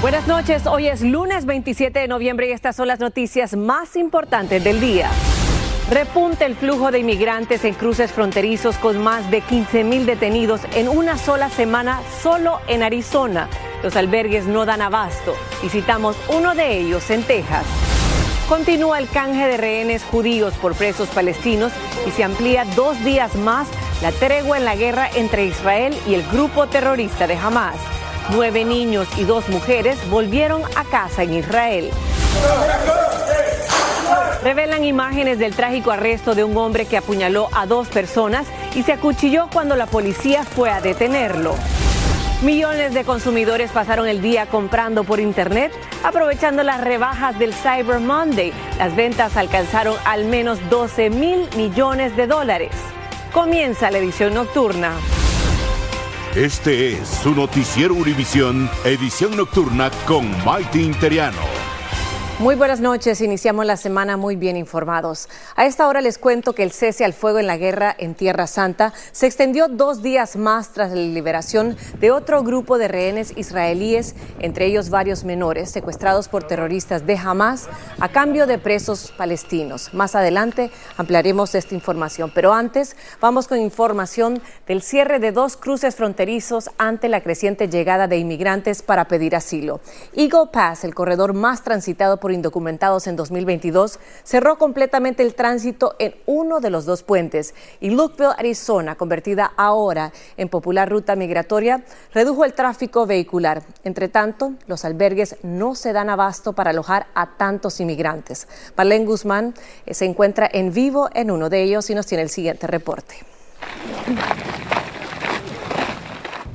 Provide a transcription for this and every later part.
Buenas noches, hoy es lunes 27 de noviembre y estas son las noticias más importantes del día. Repunta el flujo de inmigrantes en cruces fronterizos con más de 15 mil detenidos en una sola semana solo en Arizona. Los albergues no dan abasto. Visitamos uno de ellos en Texas. Continúa el canje de rehenes judíos por presos palestinos y se amplía dos días más la tregua en la guerra entre Israel y el grupo terrorista de Hamas. Nueve niños y dos mujeres volvieron a casa en Israel. Revelan imágenes del trágico arresto de un hombre que apuñaló a dos personas y se acuchilló cuando la policía fue a detenerlo. Millones de consumidores pasaron el día comprando por Internet, aprovechando las rebajas del Cyber Monday. Las ventas alcanzaron al menos 12 mil millones de dólares. Comienza la edición nocturna. Este es su noticiero Univisión, edición nocturna con Maite Interiano. Muy buenas noches, iniciamos la semana muy bien informados. A esta hora les cuento que el cese al fuego en la guerra en Tierra Santa se extendió dos días más tras la liberación de otro grupo de rehenes israelíes, entre ellos varios menores secuestrados por terroristas de Hamas a cambio de presos palestinos. Más adelante ampliaremos esta información, pero antes vamos con información del cierre de dos cruces fronterizos ante la creciente llegada de inmigrantes para pedir asilo. Eagle Pass, el corredor más transitado por indocumentados en 2022, cerró completamente el tránsito en uno de los dos puentes y Lukeville, Arizona, convertida ahora en popular ruta migratoria, redujo el tráfico vehicular. Entre tanto, los albergues no se dan abasto para alojar a tantos inmigrantes. Marlene Guzmán eh, se encuentra en vivo en uno de ellos y nos tiene el siguiente reporte.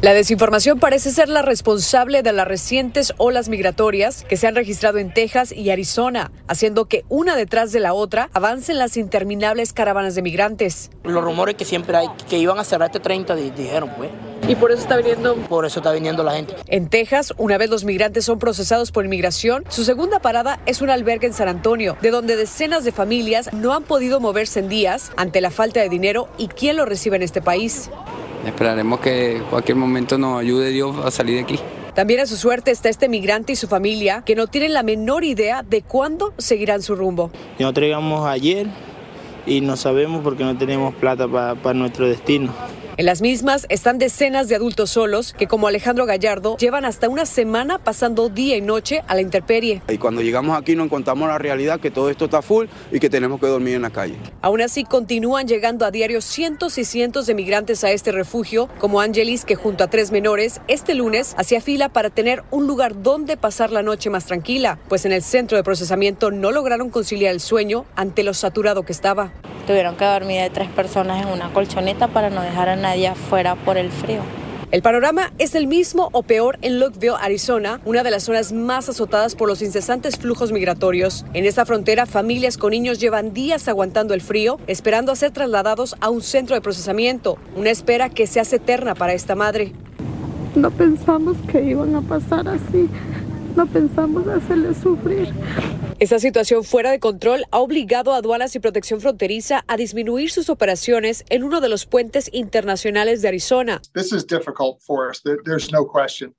La desinformación parece ser la responsable de las recientes olas migratorias que se han registrado en Texas y Arizona, haciendo que una detrás de la otra avancen las interminables caravanas de migrantes. Los rumores que siempre hay, que iban a cerrar este 30, dijeron, pues. ¿Y por eso está viniendo? Por eso está viniendo la gente. En Texas, una vez los migrantes son procesados por inmigración, su segunda parada es un albergue en San Antonio, de donde decenas de familias no han podido moverse en días ante la falta de dinero y quién lo recibe en este país. Esperaremos que en cualquier momento nos ayude Dios a salir de aquí. También a su suerte está este migrante y su familia que no tienen la menor idea de cuándo seguirán su rumbo. Nos llegamos ayer y no sabemos porque no tenemos plata para nuestro destino. En las mismas están decenas de adultos solos que, como Alejandro Gallardo, llevan hasta una semana pasando día y noche a la intemperie. Y cuando llegamos aquí nos encontramos la realidad que todo esto está full y que tenemos que dormir en la calle. Aún así, continúan llegando a diario cientos y cientos de migrantes a este refugio, como Angelis, que junto a tres menores, este lunes hacía fila para tener un lugar donde pasar la noche más tranquila, pues en el centro de procesamiento no lograron conciliar el sueño ante lo saturado que estaba. Tuvieron que dormir de tres personas en una colchoneta para no dejar a nadie afuera por el frío. El panorama es el mismo o peor en Lookville, Arizona, una de las zonas más azotadas por los incesantes flujos migratorios. En esta frontera, familias con niños llevan días aguantando el frío, esperando a ser trasladados a un centro de procesamiento, una espera que se hace eterna para esta madre. No pensamos que iban a pasar así. No pensamos hacerle sufrir. Esta situación fuera de control ha obligado a aduanas y protección fronteriza a disminuir sus operaciones en uno de los puentes internacionales de Arizona.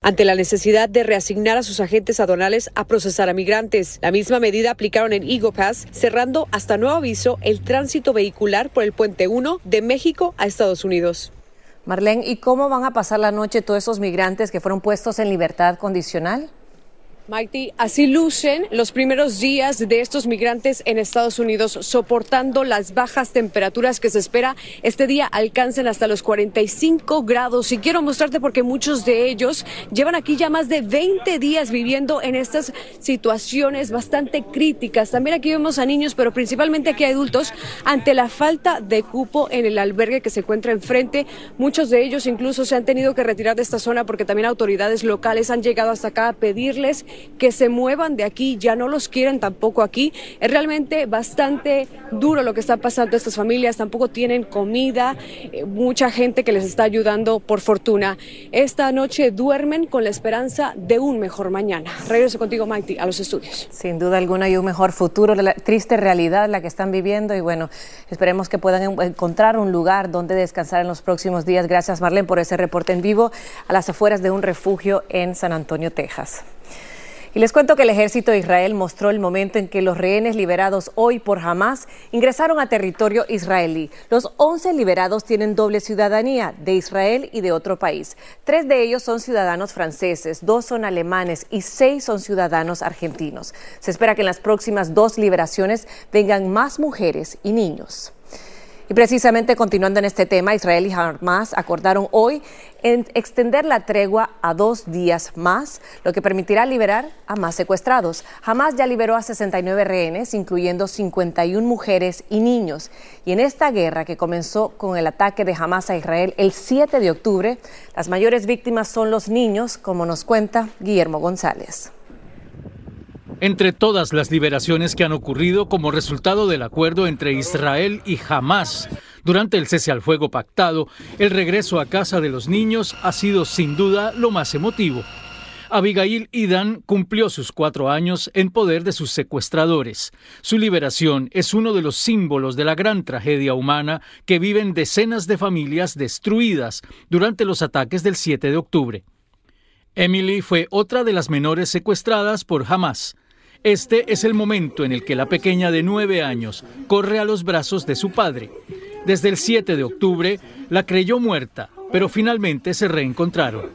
Ante la necesidad de reasignar a sus agentes aduanales a procesar a migrantes, la misma medida aplicaron en Eagle Pass, cerrando hasta nuevo aviso el tránsito vehicular por el puente 1 de México a Estados Unidos. Marlene, ¿y cómo van a pasar la noche todos esos migrantes que fueron puestos en libertad condicional? Mighty, así lucen los primeros días de estos migrantes en Estados Unidos, soportando las bajas temperaturas que se espera este día alcancen hasta los 45 grados. Y quiero mostrarte porque muchos de ellos llevan aquí ya más de 20 días viviendo en estas situaciones bastante críticas. También aquí vemos a niños, pero principalmente aquí a adultos, ante la falta de cupo en el albergue que se encuentra enfrente. Muchos de ellos incluso se han tenido que retirar de esta zona porque también autoridades locales han llegado hasta acá a pedirles que se muevan de aquí, ya no los quieren tampoco aquí. Es realmente bastante duro lo que está pasando estas familias, tampoco tienen comida, eh, mucha gente que les está ayudando por fortuna. Esta noche duermen con la esperanza de un mejor mañana. Regreso contigo, Mighty, a los estudios. Sin duda alguna hay un mejor futuro, la triste realidad la que están viviendo y bueno, esperemos que puedan encontrar un lugar donde descansar en los próximos días. Gracias, Marlene, por ese reporte en vivo a las afueras de un refugio en San Antonio, Texas. Y les cuento que el ejército de Israel mostró el momento en que los rehenes liberados hoy por Hamas ingresaron a territorio israelí. Los 11 liberados tienen doble ciudadanía, de Israel y de otro país. Tres de ellos son ciudadanos franceses, dos son alemanes y seis son ciudadanos argentinos. Se espera que en las próximas dos liberaciones vengan más mujeres y niños. Y precisamente continuando en este tema, Israel y Hamas acordaron hoy en extender la tregua a dos días más, lo que permitirá liberar a más secuestrados. Hamas ya liberó a 69 rehenes, incluyendo 51 mujeres y niños. Y en esta guerra que comenzó con el ataque de Hamas a Israel el 7 de octubre, las mayores víctimas son los niños, como nos cuenta Guillermo González. Entre todas las liberaciones que han ocurrido como resultado del acuerdo entre Israel y Hamas durante el cese al fuego pactado, el regreso a casa de los niños ha sido sin duda lo más emotivo. Abigail Idan cumplió sus cuatro años en poder de sus secuestradores. Su liberación es uno de los símbolos de la gran tragedia humana que viven decenas de familias destruidas durante los ataques del 7 de octubre. Emily fue otra de las menores secuestradas por Hamas. Este es el momento en el que la pequeña de nueve años corre a los brazos de su padre. Desde el 7 de octubre la creyó muerta, pero finalmente se reencontraron.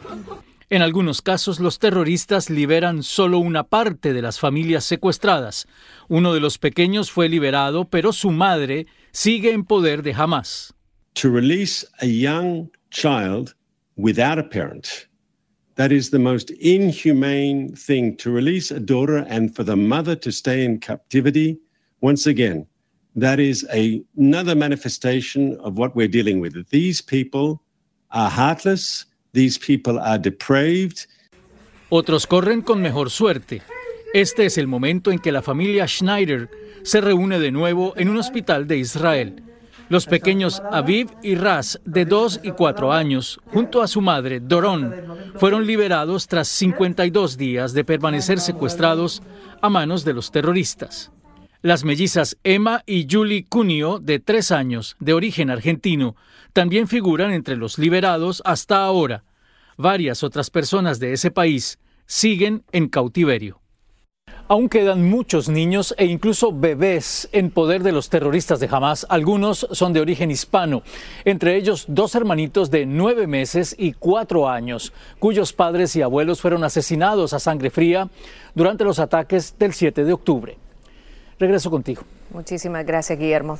En algunos casos los terroristas liberan solo una parte de las familias secuestradas. Uno de los pequeños fue liberado, pero su madre sigue en poder de Hamas. To release a young child without a parent That is the most inhumane thing to release a daughter and for the mother to stay in captivity. Once again, that is a, another manifestation of what we're dealing with. These people are heartless, these people are depraved. Otros corren con mejor suerte. Este es el momento en que la familia Schneider se reúne de nuevo en un hospital de Israel. Los pequeños Aviv y Raz, de 2 y 4 años, junto a su madre, Doron, fueron liberados tras 52 días de permanecer secuestrados a manos de los terroristas. Las mellizas Emma y Julie Cunio, de 3 años, de origen argentino, también figuran entre los liberados hasta ahora. Varias otras personas de ese país siguen en cautiverio. Aún quedan muchos niños e incluso bebés en poder de los terroristas de Hamas. Algunos son de origen hispano, entre ellos dos hermanitos de nueve meses y cuatro años, cuyos padres y abuelos fueron asesinados a sangre fría durante los ataques del 7 de octubre. Regreso contigo. Muchísimas gracias, Guillermo.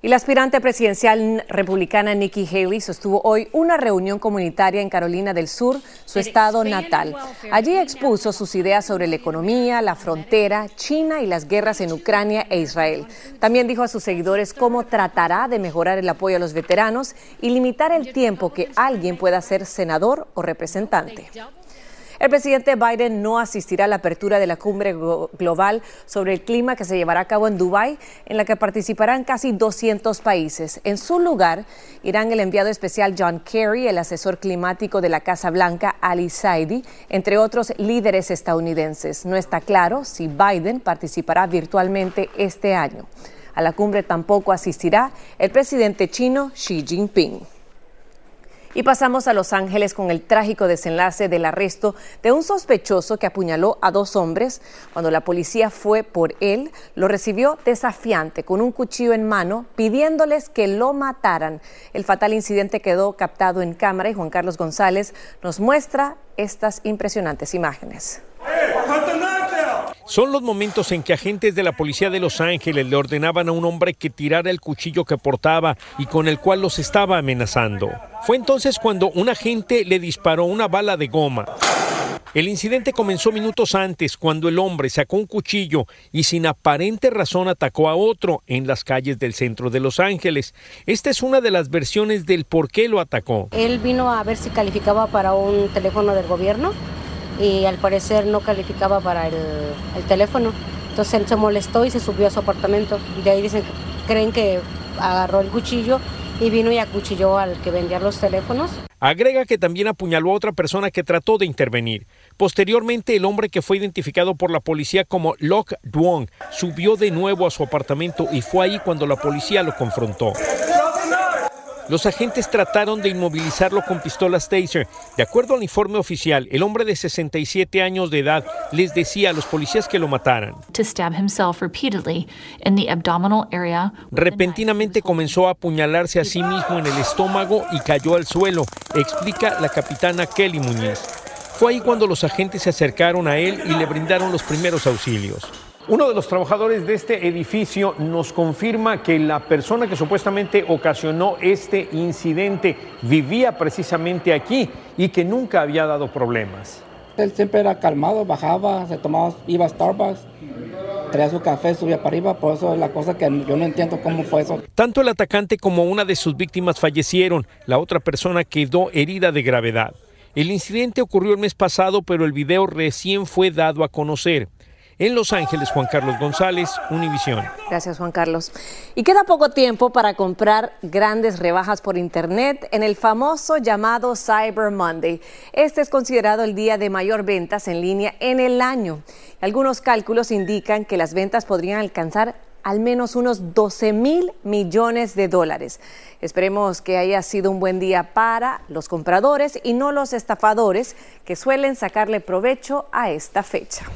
Y la aspirante presidencial republicana Nikki Haley sostuvo hoy una reunión comunitaria en Carolina del Sur, su estado natal. Allí expuso sus ideas sobre la economía, la frontera, China y las guerras en Ucrania e Israel. También dijo a sus seguidores cómo tratará de mejorar el apoyo a los veteranos y limitar el tiempo que alguien pueda ser senador o representante. El presidente Biden no asistirá a la apertura de la cumbre global sobre el clima que se llevará a cabo en Dubái, en la que participarán casi 200 países. En su lugar irán el enviado especial John Kerry, el asesor climático de la Casa Blanca Ali Saidi, entre otros líderes estadounidenses. No está claro si Biden participará virtualmente este año. A la cumbre tampoco asistirá el presidente chino Xi Jinping. Y pasamos a Los Ángeles con el trágico desenlace del arresto de un sospechoso que apuñaló a dos hombres. Cuando la policía fue por él, lo recibió desafiante con un cuchillo en mano, pidiéndoles que lo mataran. El fatal incidente quedó captado en cámara y Juan Carlos González nos muestra estas impresionantes imágenes. Son los momentos en que agentes de la policía de Los Ángeles le ordenaban a un hombre que tirara el cuchillo que portaba y con el cual los estaba amenazando. Fue entonces cuando un agente le disparó una bala de goma. El incidente comenzó minutos antes, cuando el hombre sacó un cuchillo y sin aparente razón atacó a otro en las calles del centro de Los Ángeles. Esta es una de las versiones del por qué lo atacó. Él vino a ver si calificaba para un teléfono del gobierno y al parecer no calificaba para el, teléfono. Entonces él se molestó y se subió a su apartamento. De ahí dicen que creen que agarró el cuchillo y vino y acuchilló al que vendía los teléfonos. Agrega que también apuñaló a otra persona que trató de intervenir. Posteriormente, el hombre que fue identificado por la policía como Lok Duong subió de nuevo a su apartamento y fue ahí cuando la policía lo confrontó. Los agentes trataron de inmovilizarlo con pistolas taser. De acuerdo al informe oficial, el hombre de 67 años de edad les decía a los policías que lo mataran. Repentinamente comenzó a apuñalarse a sí mismo en el estómago y cayó al suelo, explica la capitana Kelly Muñiz. Fue ahí cuando los agentes se acercaron a él y le brindaron los primeros auxilios. Uno de los trabajadores de este edificio nos confirma que la persona que supuestamente ocasionó este incidente vivía precisamente aquí y que nunca había dado problemas. Él siempre era calmado, bajaba, se tomaba, iba a Starbucks, traía su café, subía para arriba, por eso es la cosa que yo no entiendo cómo fue eso. Tanto el atacante como una de sus víctimas fallecieron, la otra persona quedó herida de gravedad. El incidente ocurrió el mes pasado, pero el video recién fue dado a conocer. En Los Ángeles, Juan Carlos González, Univisión. Gracias, Juan Carlos. Y queda poco tiempo para comprar grandes rebajas por Internet en el famoso llamado Cyber Monday. Este es considerado el día de mayor ventas en línea en el año. Algunos cálculos indican que las ventas podrían alcanzar al menos unos 12 mil millones de dólares. Esperemos que haya sido un buen día para los compradores y no los estafadores que suelen sacarle provecho a esta fecha.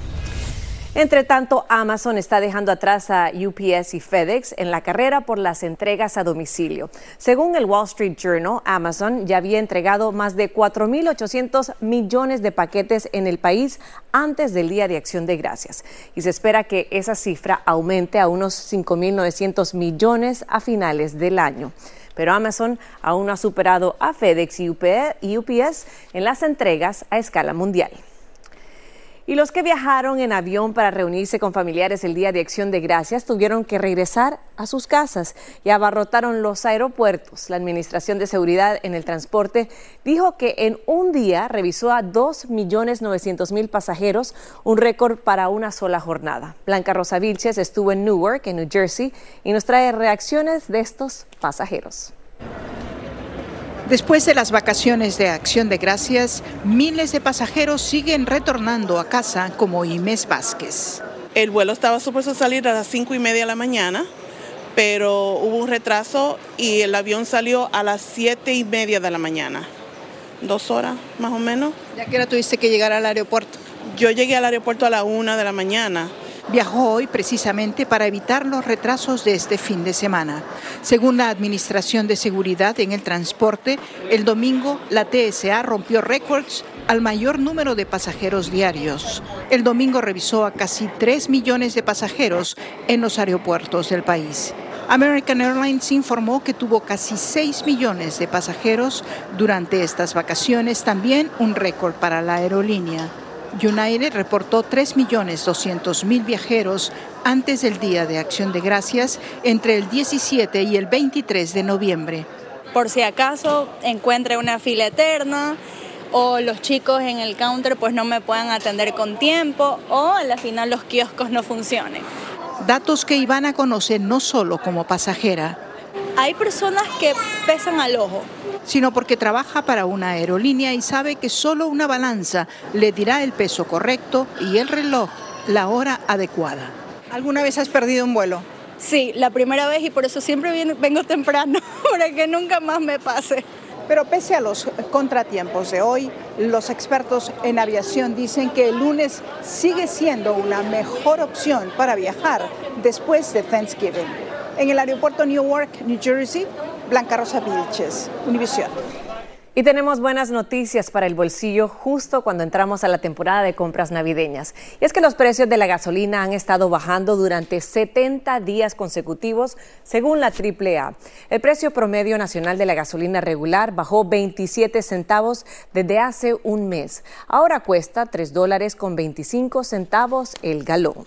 Entre tanto, Amazon está dejando atrás a UPS y FedEx en la carrera por las entregas a domicilio. Según el Wall Street Journal, Amazon ya había entregado más de 4.800 millones de paquetes en el país antes del Día de Acción de Gracias. Y se espera que esa cifra aumente a unos 5.900 millones a finales del año pero Amazon aún no ha superado a FedEx y UPS en las entregas a escala mundial. Y los que viajaron en avión para reunirse con familiares el Día de Acción de Gracias tuvieron que regresar a sus casas y abarrotaron los aeropuertos. La Administración de Seguridad en el Transporte dijo que en un día revisó a 2.900.000 pasajeros, un récord para una sola jornada. Blanca Rosa Vilches estuvo en Newark, en New Jersey, y nos trae reacciones de estos pasajeros. Después de las vacaciones de Acción de Gracias, miles de pasajeros siguen retornando a casa como Inés Vázquez. El vuelo estaba supuesto a salir a las cinco y media de la mañana, pero hubo un retraso y el avión salió a las siete y media de la mañana. Dos horas más o menos. ¿Ya que hora tuviste que llegar al aeropuerto? Yo llegué al aeropuerto a la una de la mañana. Viajó hoy precisamente para evitar los retrasos de este fin de semana. Según la Administración de Seguridad en el Transporte, el domingo la TSA rompió récords al mayor número de pasajeros diarios. El domingo revisó a casi 3 millones de pasajeros en los aeropuertos del país. American Airlines informó que tuvo casi 6 millones de pasajeros durante estas vacaciones, también un récord para la aerolínea. United reportó 3.200.000 viajeros antes del Día de Acción de Gracias entre el 17 y el 23 de noviembre. Por si acaso encuentre una fila eterna o los chicos en el counter pues no me puedan atender con tiempo o a la final los kioscos no funcionen. Datos que Ivana conoce no solo como pasajera. Hay personas que pesan al ojo, sino porque trabaja para una aerolínea y sabe que solo una balanza le dirá el peso correcto y el reloj la hora adecuada. ¿Alguna vez has perdido un vuelo? Sí, la primera vez y por eso siempre vengo temprano, para que nunca más me pase. Pero pese a los contratiempos de hoy, los expertos en aviación dicen que el lunes sigue siendo una mejor opción para viajar después de Thanksgiving. En el aeropuerto Newark, New Jersey, Blanca Rosa Vilches, Univision. Y tenemos buenas noticias para el bolsillo justo cuando entramos a la temporada de compras navideñas. Y es que los precios de la gasolina han estado bajando durante 70 días consecutivos, según la AAA. El precio promedio nacional de la gasolina regular bajó 27 centavos desde hace un mes. Ahora cuesta 3 dólares con 25 centavos el galón.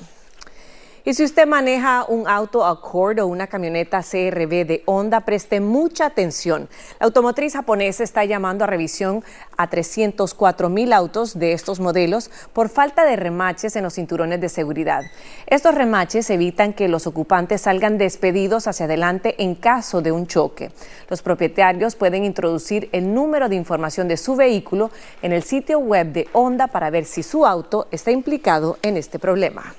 Y si usted maneja un auto Accord o una camioneta CRV de Honda, preste mucha atención. La automotriz japonesa está llamando a revisión a 304 mil autos de estos modelos por falta de remaches en los cinturones de seguridad. Estos remaches evitan que los ocupantes salgan despedidos hacia adelante en caso de un choque. Los propietarios pueden introducir el número de información de su vehículo en el sitio web de Honda para ver si su auto está implicado en este problema.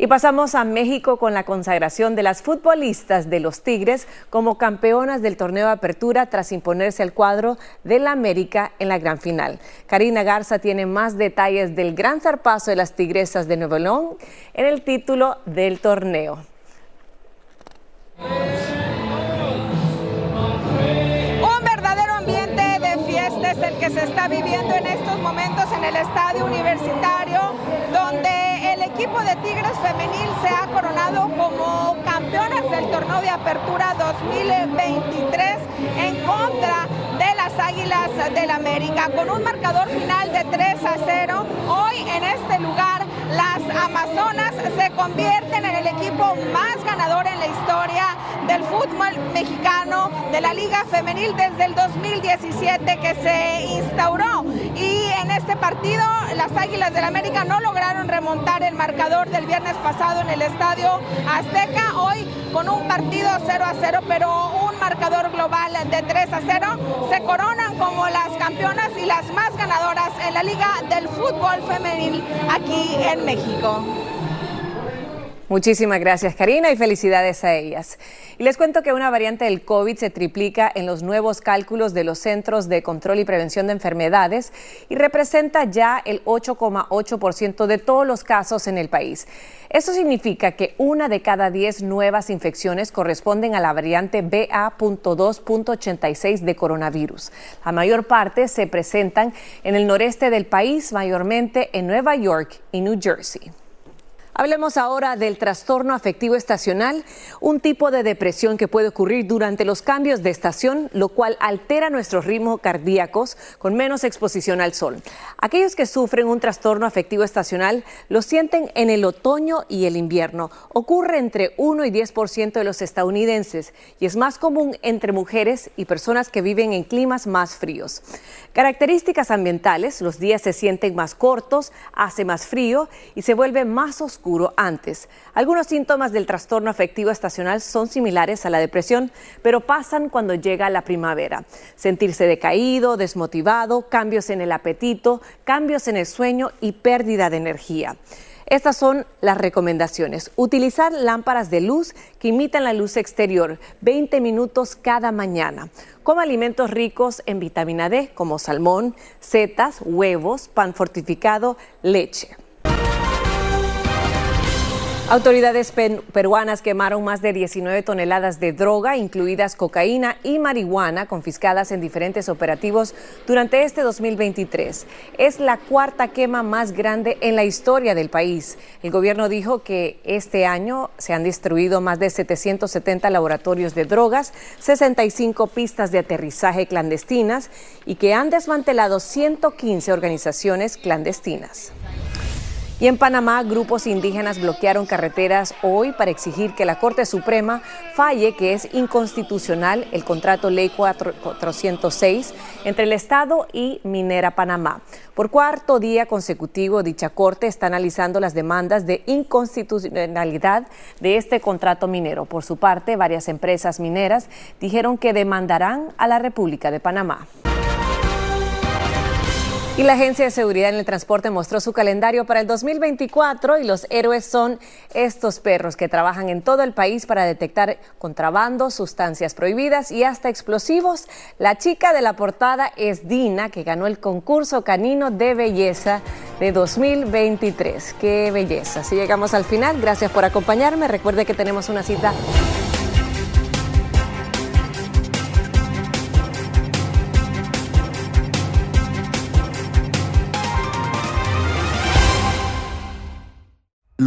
Y pasamos a México con la consagración de las futbolistas de los Tigres como campeonas del torneo de apertura tras imponerse al cuadro del América en la gran final. Karina Garza tiene más detalles del gran zarpazo de las Tigresas de Nuevo León en el título del torneo. Un verdadero ambiente de fiesta es el que se está viviendo en estos momentos en el estadio universitario, donde equipo de Tigres Femenil se ha coronado como campeonas del torneo de apertura 2023 en contra de las Águilas del América. Con un marcador final de 3 a 0, hoy en este lugar las Amazonas se convierten en el equipo más ganador en la historia del fútbol mexicano de la Liga Femenil desde el 2017 que se instauró. Y este partido las Águilas del América no lograron remontar el marcador del viernes pasado en el Estadio Azteca. Hoy con un partido 0 a 0, pero un marcador global de 3 a 0, se coronan como las campeonas y las más ganadoras en la Liga del Fútbol Femenil aquí en México. Muchísimas gracias Karina y felicidades a ellas. Y les cuento que una variante del COVID se triplica en los nuevos cálculos de los Centros de Control y Prevención de Enfermedades y representa ya el 8,8% de todos los casos en el país. Eso significa que una de cada 10 nuevas infecciones corresponden a la variante BA.2.86 de coronavirus. La mayor parte se presentan en el noreste del país, mayormente en Nueva York y New Jersey. Hablemos ahora del trastorno afectivo estacional, un tipo de depresión que puede ocurrir durante los cambios de estación, lo cual altera nuestros ritmos cardíacos con menos exposición al sol. Aquellos que sufren un trastorno afectivo estacional lo sienten en el otoño y el invierno. Ocurre entre 1 y 10% de los estadounidenses y es más común entre mujeres y personas que viven en climas más fríos. Características ambientales, los días se sienten más cortos, hace más frío y se vuelve más oscuro antes. Algunos síntomas del trastorno afectivo estacional son similares a la depresión, pero pasan cuando llega la primavera. Sentirse decaído, desmotivado, cambios en el apetito, cambios en el sueño y pérdida de energía. Estas son las recomendaciones. Utilizar lámparas de luz que imitan la luz exterior 20 minutos cada mañana. Coma alimentos ricos en vitamina D como salmón, setas, huevos, pan fortificado, leche. Autoridades peruanas quemaron más de 19 toneladas de droga, incluidas cocaína y marihuana, confiscadas en diferentes operativos durante este 2023. Es la cuarta quema más grande en la historia del país. El gobierno dijo que este año se han destruido más de 770 laboratorios de drogas, 65 pistas de aterrizaje clandestinas y que han desmantelado 115 organizaciones clandestinas. Y en Panamá, grupos indígenas bloquearon carreteras hoy para exigir que la Corte Suprema falle que es inconstitucional el contrato Ley 406 entre el Estado y Minera Panamá. Por cuarto día consecutivo, dicha Corte está analizando las demandas de inconstitucionalidad de este contrato minero. Por su parte, varias empresas mineras dijeron que demandarán a la República de Panamá. Y la Agencia de Seguridad en el Transporte mostró su calendario para el 2024 y los héroes son estos perros que trabajan en todo el país para detectar contrabando, sustancias prohibidas y hasta explosivos. La chica de la portada es Dina, que ganó el concurso canino de belleza de 2023. ¡Qué belleza! Así llegamos al final. Gracias por acompañarme. Recuerde que tenemos una cita